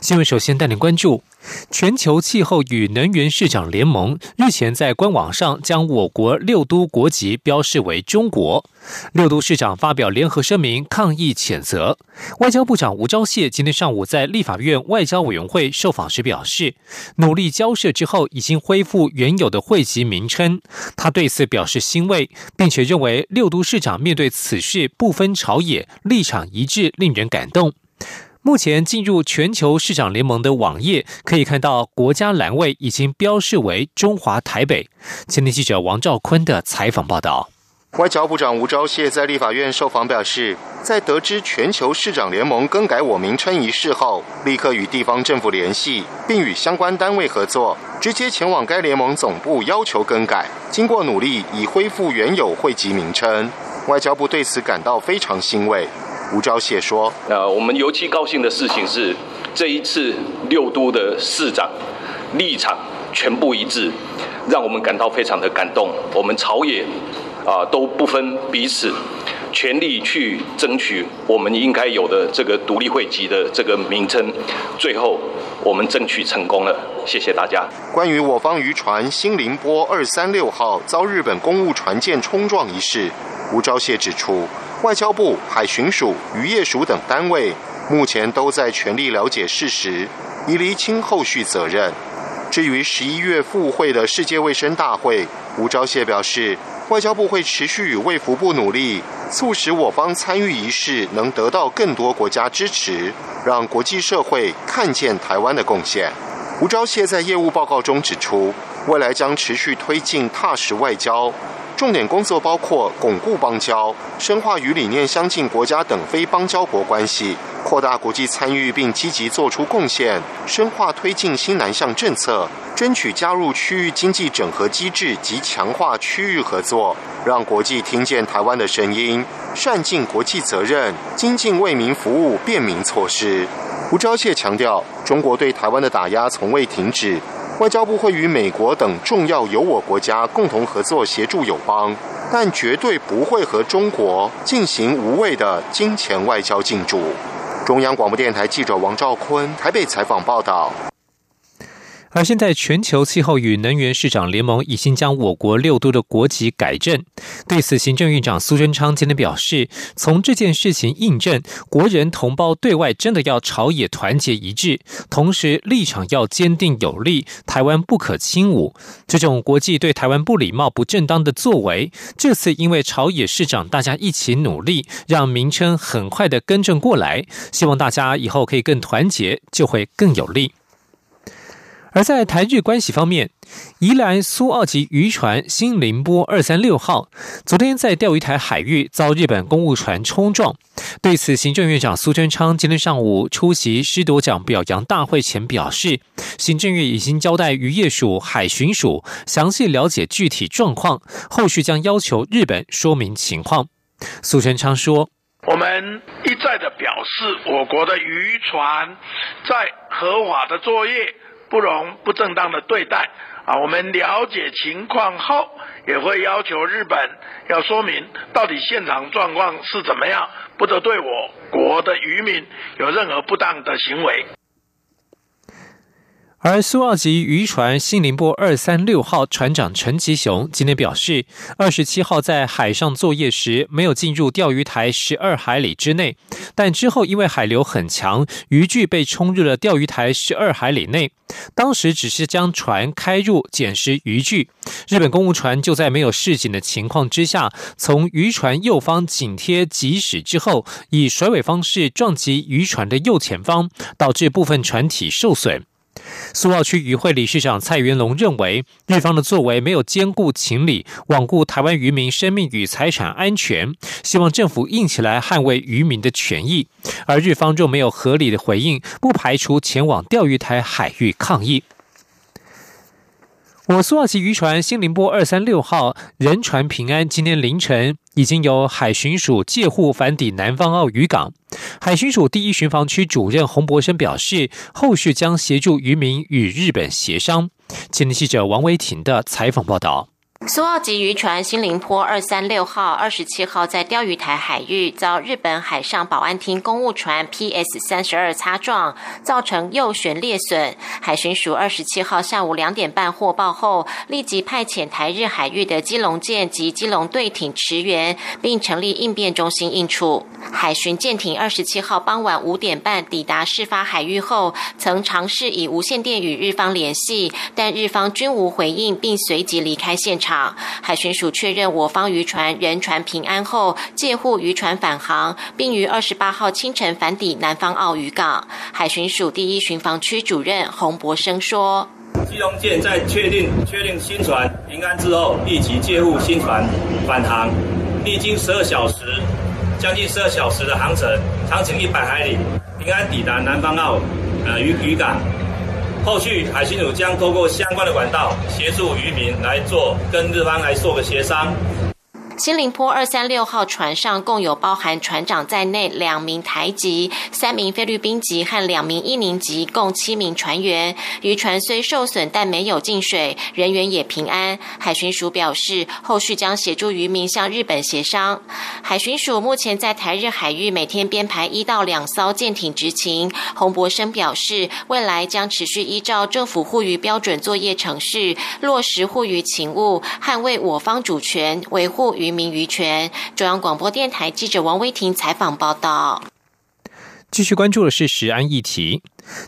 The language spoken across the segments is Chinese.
新闻。首先带您关注。全球气候与能源市长联盟日前在官网上将我国六都国籍标示为中国。六都市长发表联合声明抗议谴责。外交部长吴钊燮今天上午在立法院外交委员会受访时表示，努力交涉之后已经恢复原有的会籍名称。他对此表示欣慰，并且认为六都市长面对此事不分朝野，立场一致，令人感动。目前进入全球市长联盟的网页，可以看到国家栏位已经标示为中华台北。前天记者王兆坤的采访报道。外交部长吴钊燮在立法院受访表示，在得知全球市长联盟更改我名称一事后，立刻与地方政府联系，并与相关单位合作，直接前往该联盟总部要求更改。经过努力，已恢复原有会籍名称。外交部对此感到非常欣慰。吴钊燮说：“呃，我们尤其高兴的事情是，这一次六都的市长立场全部一致，让我们感到非常的感动。我们朝野啊都不分彼此，全力去争取我们应该有的这个独立会籍的这个名称。最后，我们争取成功了。谢谢大家。”关于我方渔船“新宁波二三六号”遭日本公务船舰冲撞一事，吴钊燮指出。外交部、海巡署、渔业署等单位目前都在全力了解事实，以厘清后续责任。至于十一月赴会的世界卫生大会，吴钊燮表示，外交部会持续与卫福部努力，促使我方参与仪式能得到更多国家支持，让国际社会看见台湾的贡献。吴钊燮在业务报告中指出，未来将持续推进踏实外交。重点工作包括巩固邦交、深化与理念相近国家等非邦交国关系、扩大国际参与并积极做出贡献、深化推进新南向政策、争取加入区域经济整合机制及强化区域合作，让国际听见台湾的声音，善尽国际责任，精进为民服务便民措施。吴钊燮强调，中国对台湾的打压从未停止。外交部会与美国等重要友我国家共同合作，协助友邦，但绝对不会和中国进行无谓的金钱外交进驻。中央广播电台记者王兆坤台北采访报道。而现在，全球气候与能源市长联盟已经将我国六都的国籍改正。对此，行政院长苏贞昌今天表示，从这件事情印证，国人同胞对外真的要朝野团结一致，同时立场要坚定有力，台湾不可轻侮。这种国际对台湾不礼貌、不正当的作为，这次因为朝野市长大家一起努力，让名称很快的更正过来。希望大家以后可以更团结，就会更有力。而在台日关系方面，宜兰苏澳级渔船“新凌波二三六号”昨天在钓鱼台海域遭日本公务船冲撞。对此，行政院长苏贞昌今天上午出席师铎奖表扬大会前表示，行政院已经交代渔业署、海巡署详细了解具体状况，后续将要求日本说明情况。苏贞昌说：“我们一再的表示，我国的渔船在合法的作业。”不容不正当的对待啊！我们了解情况后，也会要求日本要说明到底现场状况是怎么样，不得对我国的渔民有任何不当的行为。而苏澳级渔船“新林波二三六号”船长陈吉雄今天表示，二十七号在海上作业时没有进入钓鱼台十二海里之内，但之后因为海流很强，渔具被冲入了钓鱼台十二海里内。当时只是将船开入捡拾渔具，日本公务船就在没有示警的情况之下，从渔船右方紧贴急驶之后，以甩尾方式撞击渔船的右前方，导致部分船体受损。苏澳区渔会理事长蔡元龙认为，日方的作为没有兼顾情理，罔顾台湾渔民生命与财产安全，希望政府硬起来捍卫渔民的权益。而日方若没有合理的回应，不排除前往钓鱼台海域抗议。我苏澳籍渔船“新宁波二三六号”人船平安，今天凌晨已经由海巡署借护返抵南方澳渔港。海巡署第一巡防区主任洪博生表示，后续将协助渔民与日本协商。前天记者王维婷的采访报道。苏澳级渔船“新林坡二三六号”二十七号在钓鱼台海域遭日本海上保安厅公务船 PS 三十二擦撞，造成右舷裂损。海巡署二十七号下午两点半获报后，立即派遣台日海域的基隆舰及基隆队艇驰援，并成立应变中心应处。海巡舰艇二十七号傍晚五点半抵达事发海域后，曾尝试以无线电与日方联系，但日方均无回应，并随即离开现场。海巡署确认我方渔船人船平安后，借护渔船返航，并于二十八号清晨返抵南方澳渔港。海巡署第一巡防区主任洪博生说：“基隆舰在确定确定新船平安之后，立即借护新船返航，历经十二小时，将近十二小时的航程，长程一百海里，平安抵达南方澳呃渔渔港。”后续海巡署将通过相关的管道协助渔民来做跟日方来做个协商。新林坡二三六号船上共有包含船长在内两名台籍、三名菲律宾籍和两名印尼籍，共七名船员。渔船虽受损，但没有进水，人员也平安。海巡署表示，后续将协助渔民向日本协商。海巡署目前在台日海域每天编排一到两艘舰艇执勤。洪博生表示，未来将持续依照政府护渔标准作业程序，落实护渔勤务，捍卫我方主权，维护渔。民于权。中央广播电台记者王威婷采访报道。继续关注的是食安议题。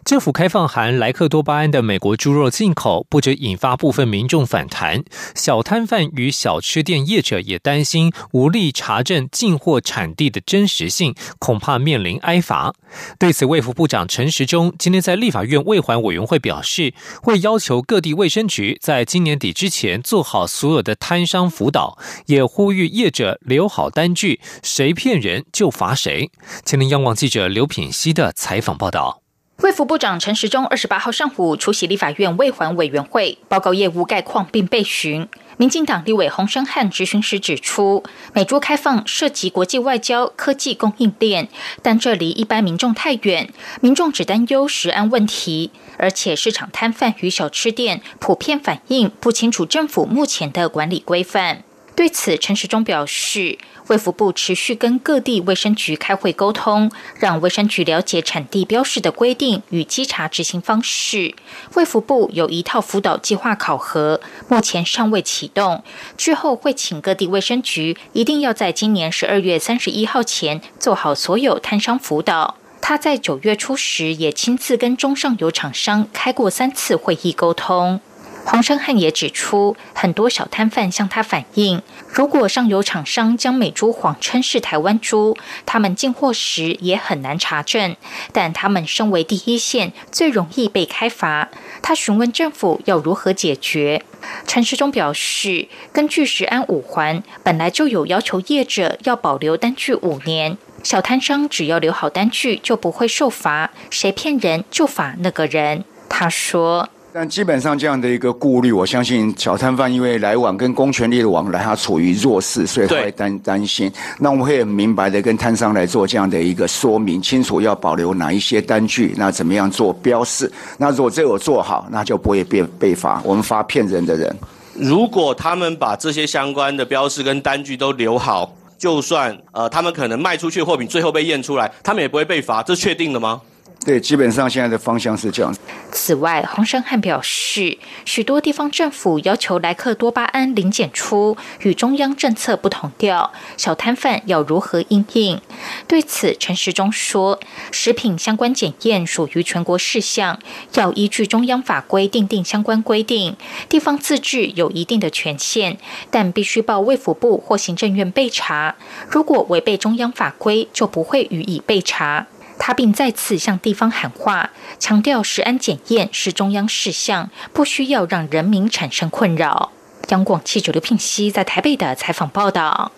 政府开放含莱克多巴胺的美国猪肉进口，不止引发部分民众反弹，小摊贩与小吃店业者也担心无力查证进货产地的真实性，恐怕面临挨罚。对此，卫福部长陈时中今天在立法院卫环委员会表示，会要求各地卫生局在今年底之前做好所有的摊商辅导，也呼吁业者留好单据，谁骗人就罚谁。前天央广记者刘品熙的采访报道。卫福部长陈时中二十八号上午出席立法院卫环委员会，报告业务概况并备询。民进党立委洪生汉执行时指出，美猪开放涉及国际外交、科技供应链，但这离一般民众太远，民众只担忧食安问题，而且市场摊贩与小吃店普遍反映不清楚政府目前的管理规范。对此，陈时中表示。卫福部持续跟各地卫生局开会沟通，让卫生局了解产地标示的规定与稽查执行方式。卫福部有一套辅导计划考核，目前尚未启动，之后会请各地卫生局一定要在今年十二月三十一号前做好所有摊商辅导。他在九月初时也亲自跟中上游厂商开过三次会议沟通。黄生汉也指出，很多小摊贩向他反映，如果上游厂商将美猪谎称是台湾猪，他们进货时也很难查证。但他们身为第一线，最容易被开罚。他询问政府要如何解决。陈时中表示，根据食安五环，本来就有要求业者要保留单据五年，小摊商只要留好单据就不会受罚，谁骗人就罚那个人。他说。但基本上这样的一个顾虑，我相信小摊贩因为来往跟公权力的往来，他处于弱势，所以他会担担心。那我们会很明白的跟摊商来做这样的一个说明，清楚要保留哪一些单据，那怎么样做标示？那如果这有做好，那就不会被被罚。我们罚骗人的人。如果他们把这些相关的标示跟单据都留好，就算呃他们可能卖出去货品最后被验出来，他们也不会被罚，这确定的吗？对，基本上现在的方向是这样。此外，洪生汉表示，许多地方政府要求莱克多巴胺零检出，与中央政策不同调，小摊贩要如何应应？对此，陈时中说，食品相关检验属于全国事项，要依据中央法规定定相关规定，地方自治有一定的权限，但必须报卫福部或行政院备查。如果违背中央法规，就不会予以备查。他并再次向地方喊话，强调食安检验是中央事项，不需要让人民产生困扰。央广记者刘聘熙在台北的采访报道。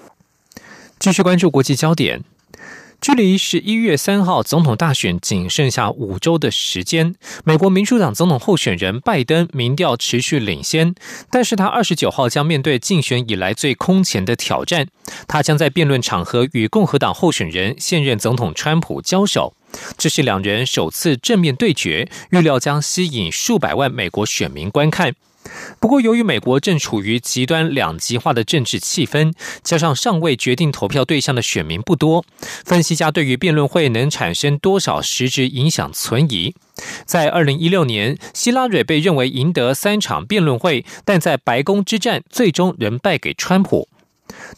继续关注国际焦点。距离十一月三号总统大选仅剩下五周的时间，美国民主党总统候选人拜登民调持续领先，但是他二十九号将面对竞选以来最空前的挑战，他将在辩论场合与共和党候选人现任总统川普交手，这是两人首次正面对决，预料将吸引数百万美国选民观看。不过，由于美国正处于极端两极化的政治气氛，加上尚未决定投票对象的选民不多，分析家对于辩论会能产生多少实质影响存疑。在二零一六年，希拉蕊被认为赢得三场辩论会，但在白宫之战最终仍败给川普。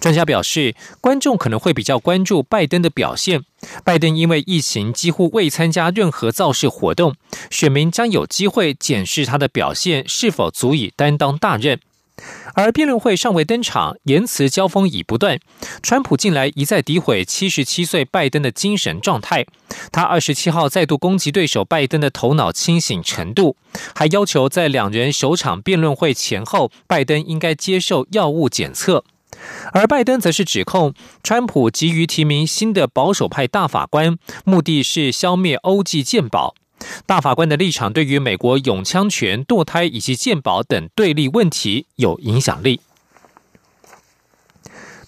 专家表示，观众可能会比较关注拜登的表现。拜登因为疫情几乎未参加任何造势活动，选民将有机会检视他的表现是否足以担当大任。而辩论会尚未登场，言辞交锋已不断。川普近来一再诋毁七十七岁拜登的精神状态，他二十七号再度攻击对手拜登的头脑清醒程度，还要求在两人首场辩论会前后，拜登应该接受药物检测。而拜登则是指控川普急于提名新的保守派大法官，目的是消灭欧际鉴宝。大法官的立场对于美国永枪权、堕胎以及鉴宝等对立问题有影响力。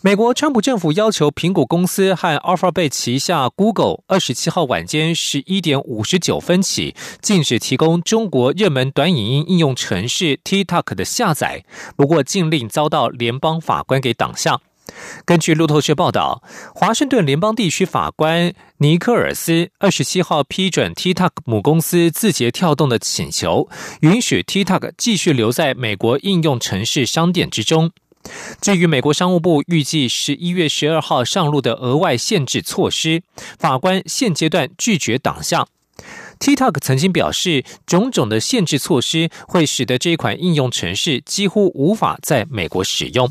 美国川普政府要求苹果公司和 Alphabet 旗下 Google 二十七号晚间十一点五十九分起禁止提供中国热门短影音应用程式 TikTok 的下载，不过禁令遭到联邦法官给挡下。根据路透社报道，华盛顿联邦地区法官尼克尔斯二十七号批准 TikTok 母公司字节跳动的请求，允许 TikTok 继续留在美国应用程式商店之中。至于美国商务部预计十一月十二号上路的额外限制措施，法官现阶段拒绝挡下。TikTok 曾经表示，种种的限制措施会使得这款应用程式几乎无法在美国使用。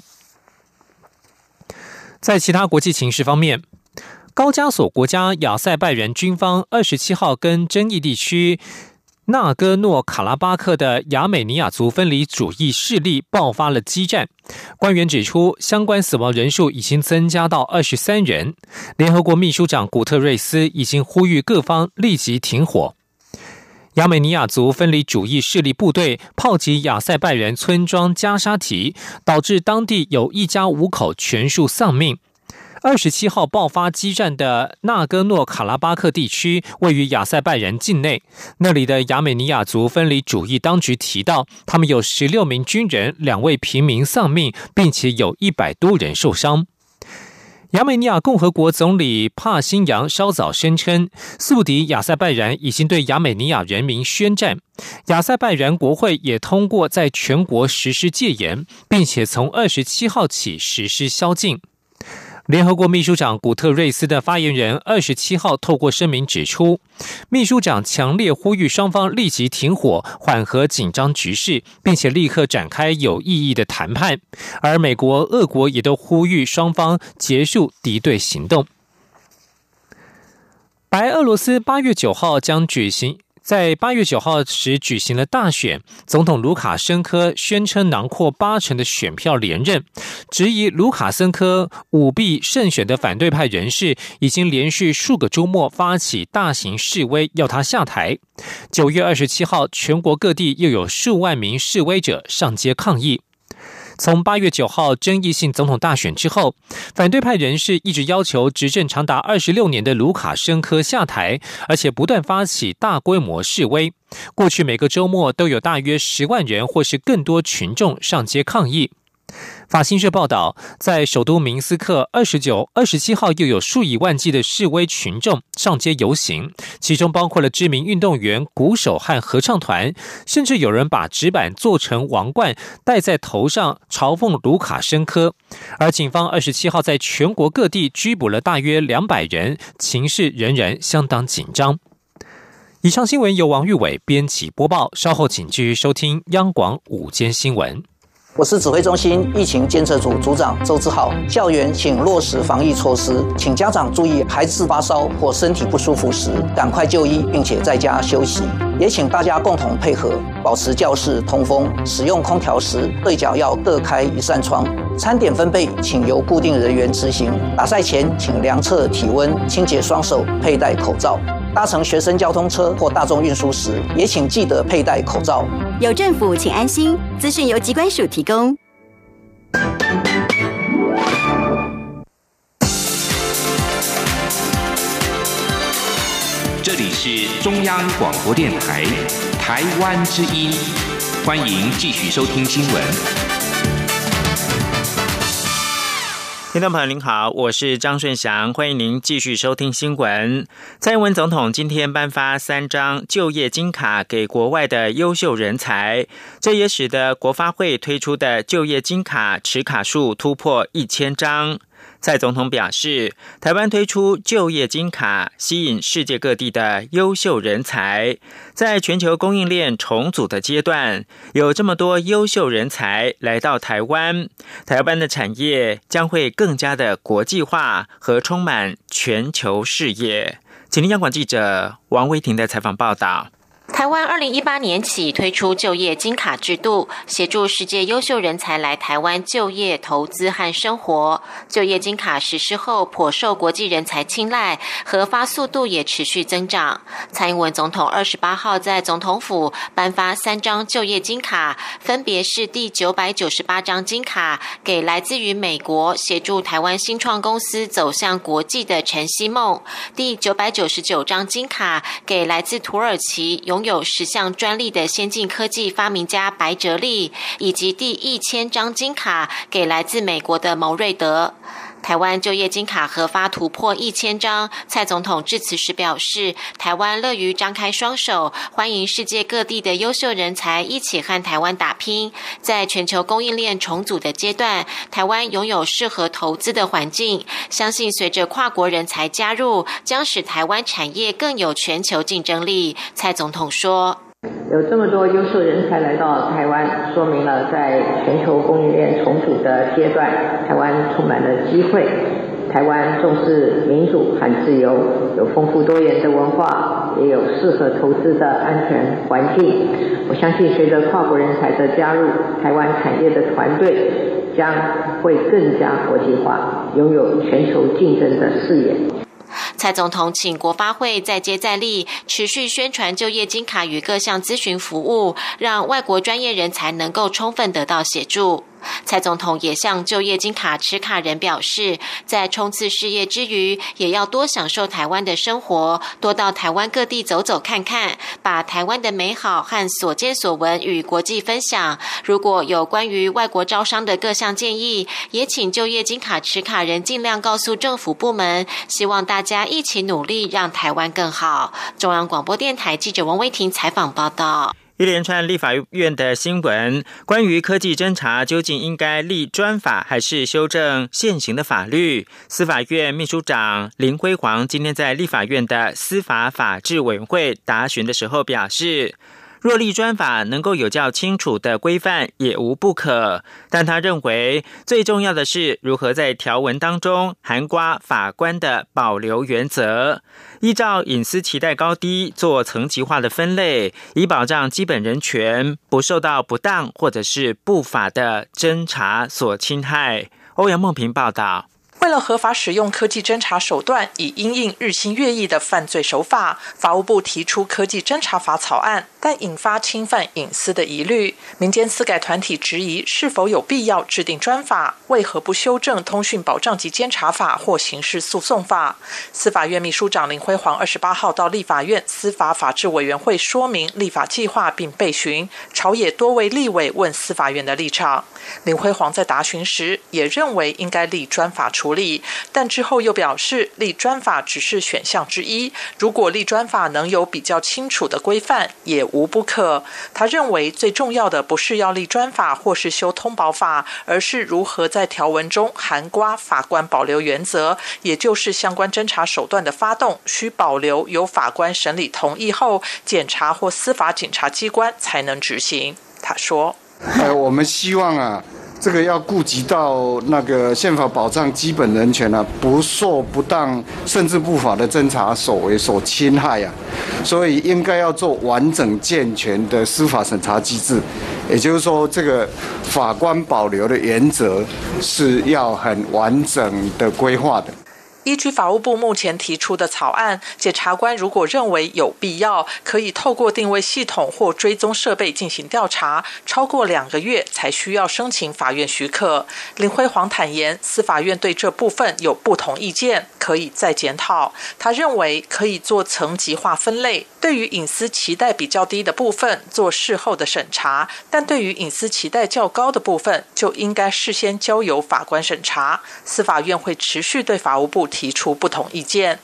在其他国际情势方面，高加索国家亚塞拜然军方二十七号跟争议地区。纳戈诺卡拉巴克的亚美尼亚族分离主义势力爆发了激战，官员指出，相关死亡人数已经增加到二十三人。联合国秘书长古特瑞斯已经呼吁各方立即停火。亚美尼亚族分离主义势力部队炮击亚塞拜人村庄加沙提，导致当地有一家五口全数丧命。二十七号爆发激战的纳戈诺卡拉巴克地区位于亚塞拜然境内，那里的亚美尼亚族分离主义当局提到，他们有十六名军人、两位平民丧命，并且有一百多人受伤。亚美尼亚共和国总理帕辛扬稍早声称，宿敌亚塞拜然已经对亚美尼亚人民宣战。亚塞拜然国会也通过在全国实施戒严，并且从二十七号起实施宵禁。联合国秘书长古特瑞斯的发言人二十七号透过声明指出，秘书长强烈呼吁双方立即停火，缓和紧张局势，并且立刻展开有意义的谈判。而美国、俄国也都呼吁双方结束敌对行动。白俄罗斯八月九号将举行。在八月九号时举行了大选，总统卢卡申科宣称囊括八成的选票连任，质疑卢卡申科舞弊胜选的反对派人士已经连续数个周末发起大型示威，要他下台。九月二十七号，全国各地又有数万名示威者上街抗议。从八月九号争议性总统大选之后，反对派人士一直要求执政长达二十六年的卢卡申科下台，而且不断发起大规模示威。过去每个周末都有大约十万人或是更多群众上街抗议。法新社报道，在首都明斯克，二十九、二十七号又有数以万计的示威群众上街游行，其中包括了知名运动员、鼓手和合唱团，甚至有人把纸板做成王冠戴在头上，嘲讽卢卡申科。而警方二十七号在全国各地拘捕了大约两百人，情势仍然相当紧张。以上新闻由王玉伟编辑播报，稍后请继续收听央广午间新闻。我是指挥中心疫情监测组组长周志浩。校园请落实防疫措施，请家长注意，孩子发烧或身体不舒服时，赶快就医，并且在家休息。也请大家共同配合，保持教室通风。使用空调时，对角要各开一扇窗。餐点分配，请由固定人员执行。打赛前，请量测体温，清洁双手，佩戴口罩。搭乘学生交通车或大众运输时，也请记得佩戴口罩。有政府，请安心。资讯由机关署提供。是中央广播电台台湾之音，欢迎继续收听新闻。听众朋友您好，我是张顺祥，欢迎您继续收听新闻。蔡英文总统今天颁发三张就业金卡给国外的优秀人才，这也使得国发会推出的就业金卡持卡数突破一千张。蔡总统表示，台湾推出就业金卡，吸引世界各地的优秀人才。在全球供应链重组的阶段，有这么多优秀人才来到台湾，台湾的产业将会更加的国际化和充满全球视野。请听央广记者王威婷的采访报道。台湾二零一八年起推出就业金卡制度，协助世界优秀人才来台湾就业、投资和生活。就业金卡实施后，颇受国际人才青睐，核发速度也持续增长。蔡英文总统二十八号在总统府颁发三张就业金卡，分别是第九百九十八张金卡给来自于美国协助台湾新创公司走向国际的陈希梦，第九百九十九张金卡给来自土耳其拥有。十项专利的先进科技发明家白哲利，以及第一千张金卡给来自美国的牟瑞德。台湾就业金卡核发突破一千张，蔡总统致辞时表示，台湾乐于张开双手，欢迎世界各地的优秀人才一起和台湾打拼。在全球供应链重组的阶段，台湾拥有适合投资的环境，相信随着跨国人才加入，将使台湾产业更有全球竞争力。蔡总统说。有这么多优秀人才来到台湾，说明了在全球供应链重组的阶段，台湾充满了机会。台湾重视民主和自由，有丰富多元的文化，也有适合投资的安全环境。我相信，随着跨国人才的加入，台湾产业的团队将会更加国际化，拥有全球竞争的视野。蔡总统请国发会再接再厉，持续宣传就业金卡与各项咨询服务，让外国专业人才能够充分得到协助。蔡总统也向就业金卡持卡人表示，在冲刺事业之余，也要多享受台湾的生活，多到台湾各地走走看看，把台湾的美好和所见所闻与国际分享。如果有关于外国招商的各项建议，也请就业金卡持卡人尽量告诉政府部门，希望大家一起努力，让台湾更好。中央广播电台记者王威婷采访报道。一连串立法院的新闻，关于科技侦查究竟应该立专法还是修正现行的法律？司法院秘书长林辉煌今天在立法院的司法法制委员会答询的时候表示。若立专法能够有较清楚的规范，也无不可。但他认为最重要的是如何在条文当中含刮法官的保留原则，依照隐私期待高低做层级化的分类，以保障基本人权不受到不当或者是不法的侦查所侵害。欧阳梦平报道。为了合法使用科技侦查手段，以因应日新月异的犯罪手法，法务部提出科技侦查法草案，但引发侵犯隐私的疑虑。民间私改团体质疑是否有必要制定专法？为何不修正《通讯保障及监察法》或《刑事诉讼法》？司法院秘书长林辉煌二十八号到立法院司法法制委员会说明立法计划，并备询朝野多位立委问司法院的立场。林辉煌在答询时也认为应该立专法处理，但之后又表示立专法只是选项之一。如果立专法能有比较清楚的规范，也无不可。他认为最重要的不是要立专法或是修通保法，而是如何在条文中含刮法官保留原则，也就是相关侦查手段的发动需保留由法官审理同意后，检察或司法警察机关才能执行。他说。呃，我们希望啊。这个要顾及到那个宪法保障基本人权啊，不受不当甚至不法的侦查所为所侵害啊，所以应该要做完整健全的司法审查机制，也就是说，这个法官保留的原则是要很完整的规划的。依据法务部目前提出的草案，检察官如果认为有必要，可以透过定位系统或追踪设备进行调查，超过两个月才需要申请法院许可。林辉煌坦言，司法院对这部分有不同意见，可以再检讨。他认为可以做层级化分类，对于隐私期待比较低的部分做事后的审查，但对于隐私期待较高的部分，就应该事先交由法官审查。司法院会持续对法务部提。提出不同意见。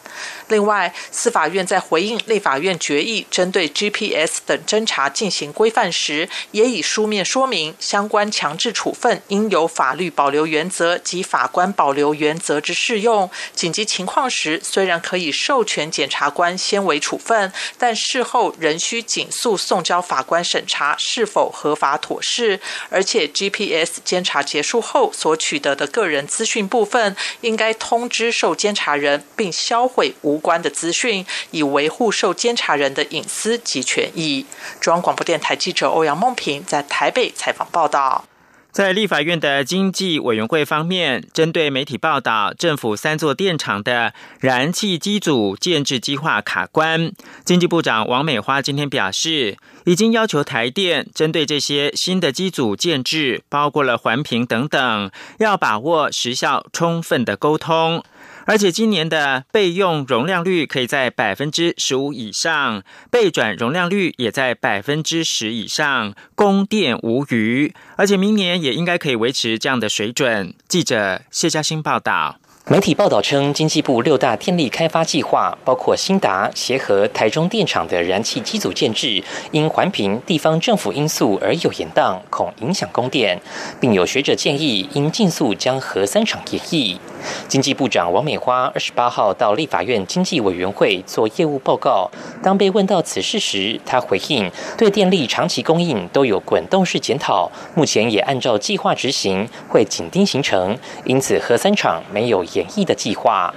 另外，司法院在回应立法院决议针对 GPS 等侦查进行规范时，也以书面说明相关强制处分应有法律保留原则及法官保留原则之适用。紧急情况时，虽然可以授权检察官先为处分，但事后仍需紧速送交法官审查是否合法妥适。而且，GPS 监察结束后所取得的个人资讯部分，应该通知受。监察人，并销毁无关的资讯，以维护受监察人的隐私及权益。中央广播电台记者欧阳梦平在台北采访报道。在立法院的经济委员会方面，针对媒体报道政府三座电厂的燃气机组建制计划卡关，经济部长王美花今天表示，已经要求台电针对这些新的机组建制，包括了环评等等，要把握时效充分的沟通。而且今年的备用容量率可以在百分之十五以上，备转容量率也在百分之十以上，供电无虞。而且明年也应该可以维持这样的水准。记者谢嘉欣报道。媒体报道称，经济部六大电力开发计划，包括新达、协和、台中电厂的燃气机组建制，因环评、地方政府因素而有延宕，恐影响供电，并有学者建议应尽速将核三厂延役。经济部长王美花二十八号到立法院经济委员会做业务报告，当被问到此事时，他回应：对电力长期供应都有滚动式检讨，目前也按照计划执行，会紧盯行程，因此核三厂没有演绎的计划。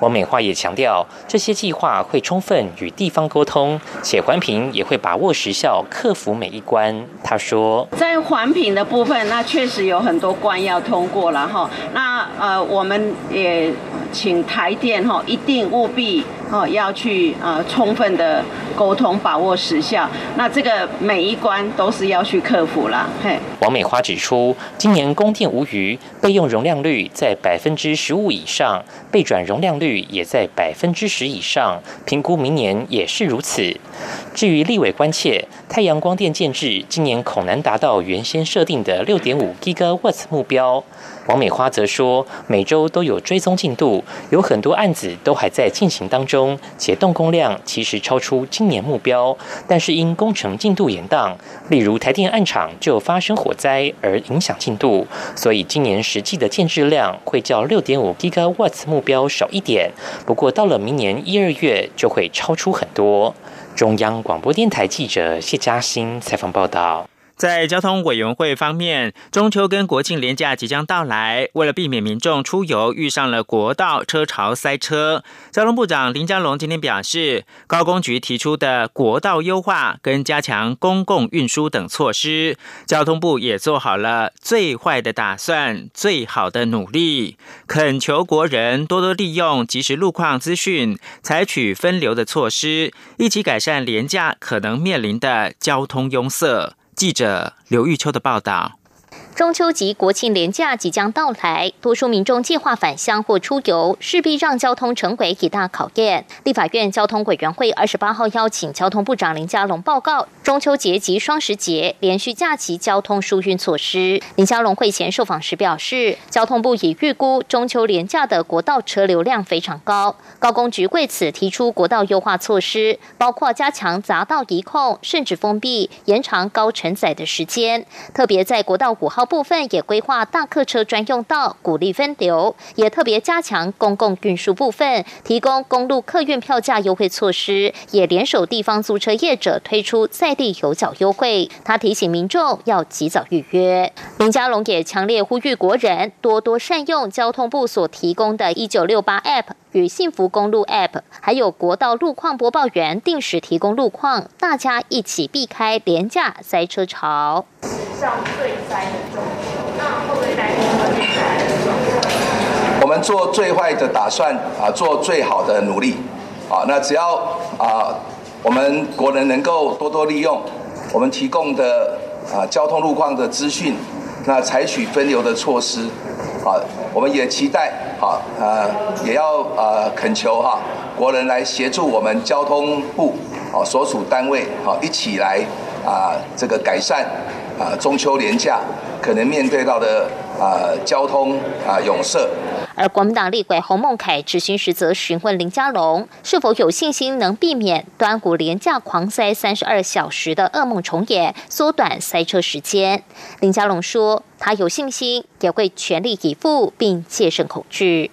王美花也强调，这些计划会充分与地方沟通，且环评也会把握时效，克服每一关。他说，在环评的部分，那确实有很多关要通过了哈。那呃，我们也请台电哈，一定务必哦要去呃充分的沟通，把握时效。那这个每一关都是要去克服了。嘿，王美花指出，今年供电无余，备用容量率在百分之十五以上，备转容量率。也在百分之十以上，评估明年也是如此。至于立委关切太阳光电建制，今年恐难达到原先设定的六点五 GW 目标。王美花则说，每周都有追踪进度，有很多案子都还在进行当中，且动工量其实超出今年目标，但是因工程进度延宕，例如台电暗场就发生火灾而影响进度，所以今年实际的建制量会较六点五 gigawatts 目标少一点。不过到了明年一二月就会超出很多。中央广播电台记者谢嘉欣采访报道。在交通委员会方面，中秋跟国庆连假即将到来，为了避免民众出游遇上了国道车潮塞车，交通部长林佳龙今天表示，高工局提出的国道优化跟加强公共运输等措施，交通部也做好了最坏的打算，最好的努力，恳求国人多多利用即时路况资讯，采取分流的措施，一起改善廉价可能面临的交通拥塞。记者刘玉秋的报道。中秋及国庆连假即将到来，多数民众计划返乡或出游，势必让交通成为一大考验。立法院交通委员会二十八号邀请交通部长林佳龙报告中秋节及双十节连续假期交通疏运措施。林佳龙会前受访时表示，交通部已预估中秋连假的国道车流量非常高，高工局为此提出国道优化措施，包括加强匝道移控，甚至封闭延长高承载的时间，特别在国道五号。部分也规划大客车专用道，鼓励分流，也特别加强公共运输部分，提供公路客运票价优惠措施，也联手地方租车业者推出在地有缴优惠。他提醒民众要及早预约。林佳龙也强烈呼吁国人多多善用交通部所提供的“一九六八 ”App 与幸福公路 App，还有国道路况播报员定时提供路况，大家一起避开廉价塞车潮。史上最塞的我们做最坏的打算啊，做最好的努力啊。那只要啊，我们国人能够多多利用我们提供的啊交通路况的资讯，那采取分流的措施啊，我们也期待啊呃也要呃恳求哈国人来协助我们交通部啊所属单位啊一起来啊这个改善。啊，中秋连假可能面对到的啊交通啊涌塞。而国民党立委洪孟凯执行时则询问林佳龙是否有信心能避免端午连假狂塞三十二小时的噩梦重演，缩短塞车时间。林佳龙说，他有信心，也会全力以赴，并戒慎恐惧。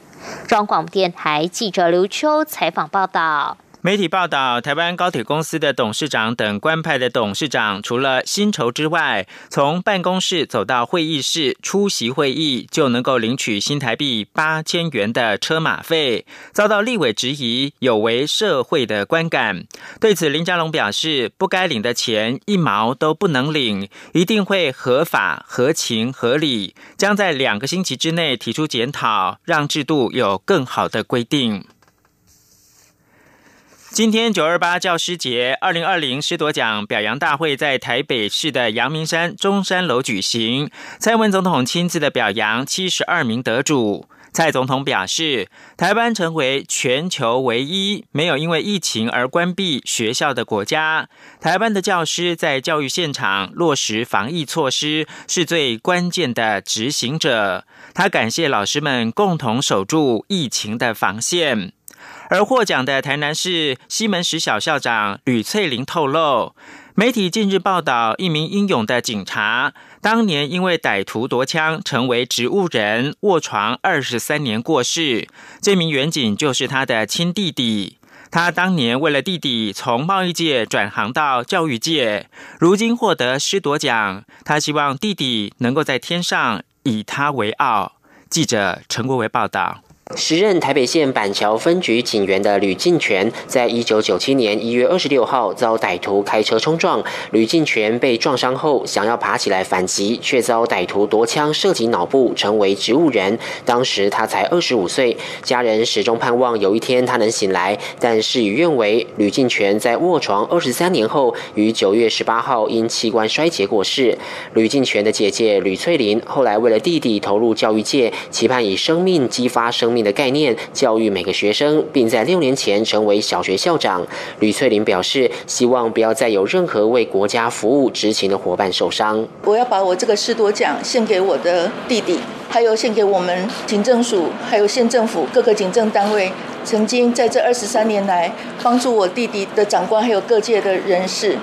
中广电台记者刘秋采访报道。媒体报道，台湾高铁公司的董事长等官派的董事长，除了薪酬之外，从办公室走到会议室出席会议，就能够领取新台币八千元的车马费，遭到立委质疑有违社会的观感。对此，林佳龙表示，不该领的钱一毛都不能领，一定会合法、合情、合理，将在两个星期之内提出检讨，让制度有更好的规定。今天九二八教师节，二零二零师铎奖表扬大会在台北市的阳明山中山楼举行。蔡文总统亲自的表扬七十二名得主。蔡总统表示，台湾成为全球唯一没有因为疫情而关闭学校的国家。台湾的教师在教育现场落实防疫措施，是最关键的执行者。他感谢老师们共同守住疫情的防线。而获奖的台南市西门石小校长吕翠玲透露，媒体近日报道，一名英勇的警察，当年因为歹徒夺枪，成为植物人，卧床二十三年过世。这名远警就是他的亲弟弟。他当年为了弟弟，从贸易界转行到教育界，如今获得师铎奖，他希望弟弟能够在天上以他为傲。记者陈国维报道。时任台北县板桥分局警员的吕进全，在一九九七年一月二十六号遭歹徒开车冲撞，吕进全被撞伤后想要爬起来反击，却遭歹徒夺枪射击脑部，成为植物人。当时他才二十五岁，家人始终盼望有一天他能醒来，但事与愿违。吕进全在卧床二十三年后，于九月十八号因器官衰竭过世。吕进全的姐姐吕翠玲后来为了弟弟投入教育界，期盼以生命激发生命。的概念教育每个学生，并在六年前成为小学校长。吕翠玲表示，希望不要再有任何为国家服务执勤的伙伴受伤。我要把我这个士多奖献给我的弟弟，还有献给我们警政署，还有县政府各个警政单位，曾经在这二十三年来帮助我弟弟的长官，还有各界的人士。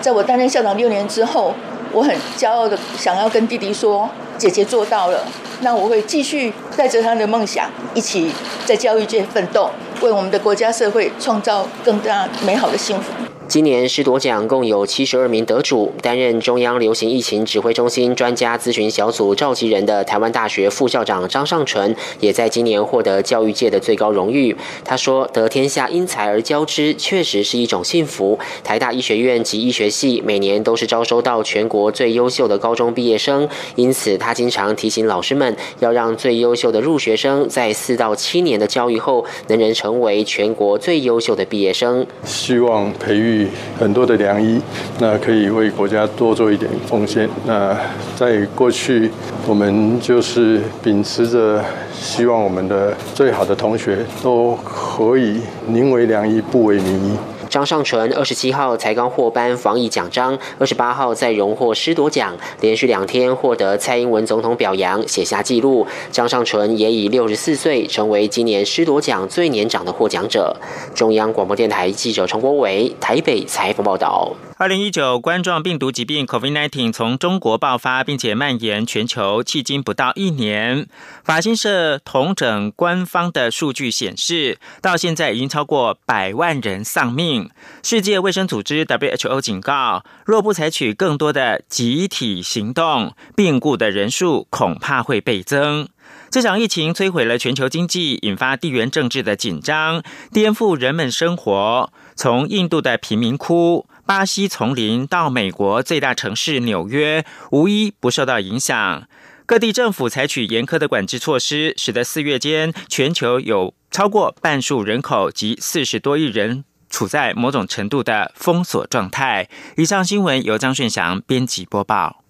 在我担任校长六年之后，我很骄傲的想要跟弟弟说，姐姐做到了。那我会继续带着他的梦想，一起在教育界奋斗，为我们的国家社会创造更大美好的幸福。今年师铎奖共有七十二名得主。担任中央流行疫情指挥中心专家咨询小组召集人的台湾大学副校长张尚淳，也在今年获得教育界的最高荣誉。他说：“得天下因才而教之，确实是一种幸福。台大医学院及医学系每年都是招收到全国最优秀的高中毕业生，因此他经常提醒老师们，要让最优秀的入学生在四到七年的教育后，能人成为全国最优秀的毕业生。希望培育。”很多的良医，那可以为国家多做一点奉献。那在过去，我们就是秉持着希望我们的最好的同学都可以宁为良医，不为名医。张尚纯二十七号才刚获颁防疫奖章，二十八号再荣获师铎奖，连续两天获得蔡英文总统表扬，写下纪录。张尚纯也以六十四岁成为今年师铎奖最年长的获奖者。中央广播电台记者陈国伟台北采访报道。二零一九冠状病毒疾病 （COVID-19） 从中国爆发，并且蔓延全球，迄今不到一年。法新社同整官方的数据显示，到现在已经超过百万人丧命。世界卫生组织 （WHO） 警告，若不采取更多的集体行动，病故的人数恐怕会倍增。这场疫情摧毁了全球经济，引发地缘政治的紧张，颠覆人们生活。从印度的贫民窟、巴西丛林到美国最大城市纽约，无一不受到影响。各地政府采取严苛的管制措施，使得四月间全球有超过半数人口及四十多亿人处在某种程度的封锁状态。以上新闻由张顺祥编辑播报。